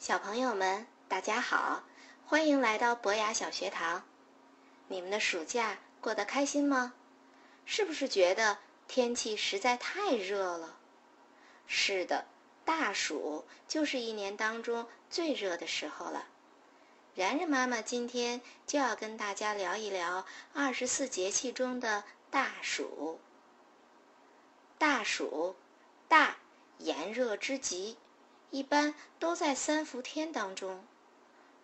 小朋友们，大家好，欢迎来到博雅小学堂。你们的暑假过得开心吗？是不是觉得天气实在太热了？是的，大暑就是一年当中最热的时候了。然然妈妈今天就要跟大家聊一聊二十四节气中的大暑。大暑，大，炎热之极，一般都在三伏天当中。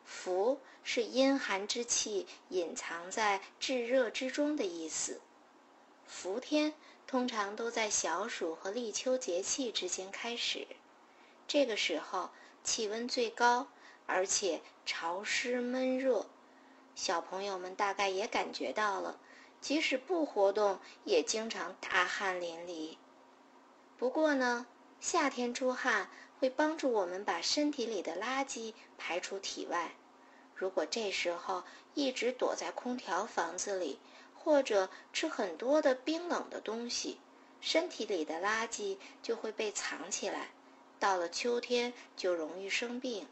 伏是阴寒之气隐藏在炙热之中的意思。伏天通常都在小暑和立秋节气之间开始，这个时候气温最高。而且潮湿闷热，小朋友们大概也感觉到了，即使不活动，也经常大汗淋漓。不过呢，夏天出汗会帮助我们把身体里的垃圾排出体外。如果这时候一直躲在空调房子里，或者吃很多的冰冷的东西，身体里的垃圾就会被藏起来，到了秋天就容易生病。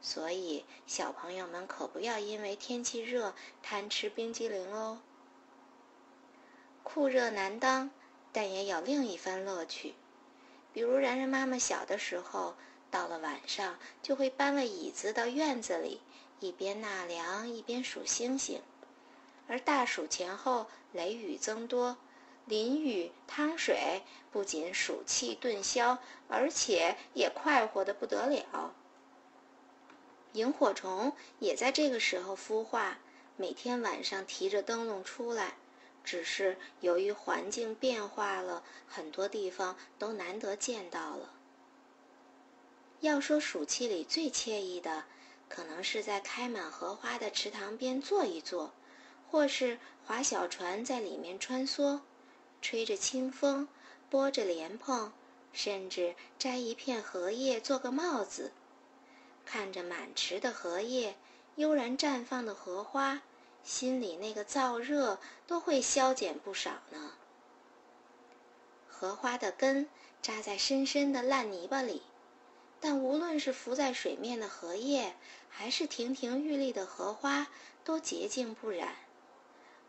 所以，小朋友们可不要因为天气热贪吃冰激凌哦。酷热难当，但也有另一番乐趣。比如，然然妈妈小的时候，到了晚上就会搬了椅子到院子里，一边纳凉一边数星星。而大暑前后，雷雨增多，淋雨汤水不仅暑气顿消，而且也快活的不得了。萤火虫也在这个时候孵化，每天晚上提着灯笼出来。只是由于环境变化了，很多地方都难得见到了。要说暑期里最惬意的，可能是在开满荷花的池塘边坐一坐，或是划小船在里面穿梭，吹着清风，拨着莲蓬，甚至摘一片荷叶做个帽子。看着满池的荷叶，悠然绽放的荷花，心里那个燥热都会消减不少呢。荷花的根扎在深深的烂泥巴里，但无论是浮在水面的荷叶，还是亭亭玉立的荷花，都洁净不染。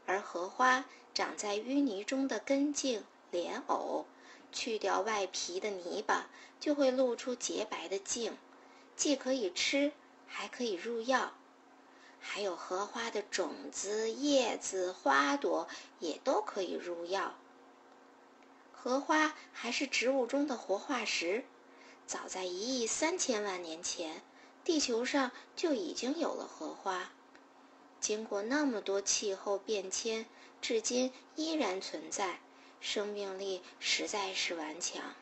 而荷花长在淤泥中的根茎、莲藕，去掉外皮的泥巴，就会露出洁白的茎。既可以吃，还可以入药，还有荷花的种子、叶子、花朵也都可以入药。荷花还是植物中的活化石，早在一亿三千万年前，地球上就已经有了荷花。经过那么多气候变迁，至今依然存在，生命力实在是顽强。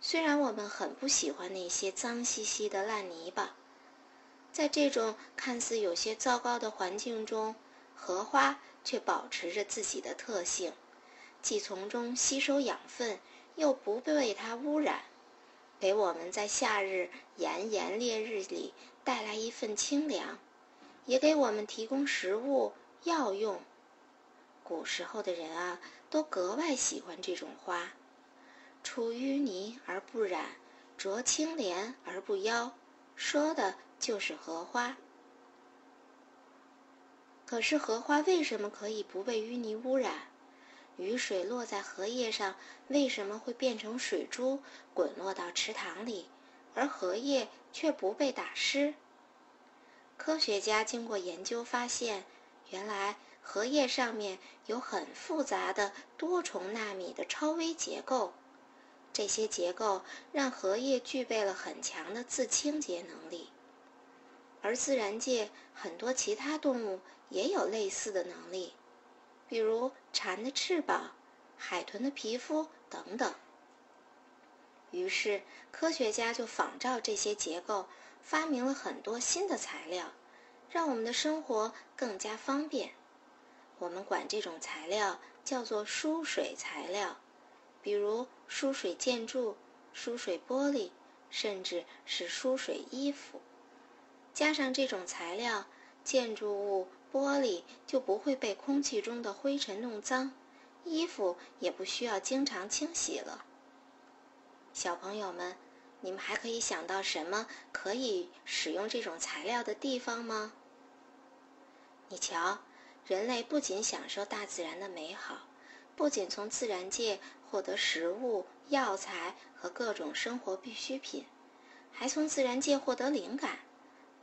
虽然我们很不喜欢那些脏兮兮的烂泥巴，在这种看似有些糟糕的环境中，荷花却保持着自己的特性，既从中吸收养分，又不被它污染，给我们在夏日炎炎烈日里带来一份清凉，也给我们提供食物药用。古时候的人啊，都格外喜欢这种花。出淤泥而不染，濯清涟而不妖，说的就是荷花。可是荷花为什么可以不被淤泥污染？雨水落在荷叶上，为什么会变成水珠滚落到池塘里，而荷叶却不被打湿？科学家经过研究发现，原来荷叶上面有很复杂的多重纳米的超微结构。这些结构让荷叶具备了很强的自清洁能力，而自然界很多其他动物也有类似的能力，比如蝉的翅膀、海豚的皮肤等等。于是，科学家就仿照这些结构，发明了很多新的材料，让我们的生活更加方便。我们管这种材料叫做疏水材料。比如疏水建筑、疏水玻璃，甚至是疏水衣服，加上这种材料，建筑物、玻璃就不会被空气中的灰尘弄脏，衣服也不需要经常清洗了。小朋友们，你们还可以想到什么可以使用这种材料的地方吗？你瞧，人类不仅享受大自然的美好，不仅从自然界获得食物、药材和各种生活必需品，还从自然界获得灵感，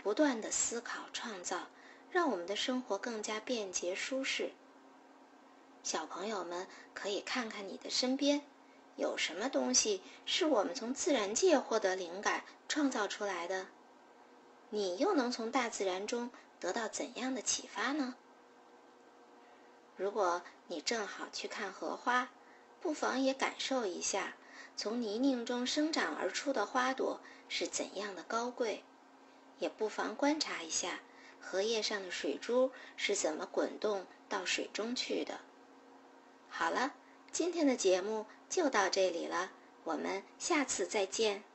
不断的思考创造，让我们的生活更加便捷舒适。小朋友们可以看看你的身边。有什么东西是我们从自然界获得灵感创造出来的？你又能从大自然中得到怎样的启发呢？如果你正好去看荷花，不妨也感受一下从泥泞中生长而出的花朵是怎样的高贵；也不妨观察一下荷叶上的水珠是怎么滚动到水中去的。好了。今天的节目就到这里了，我们下次再见。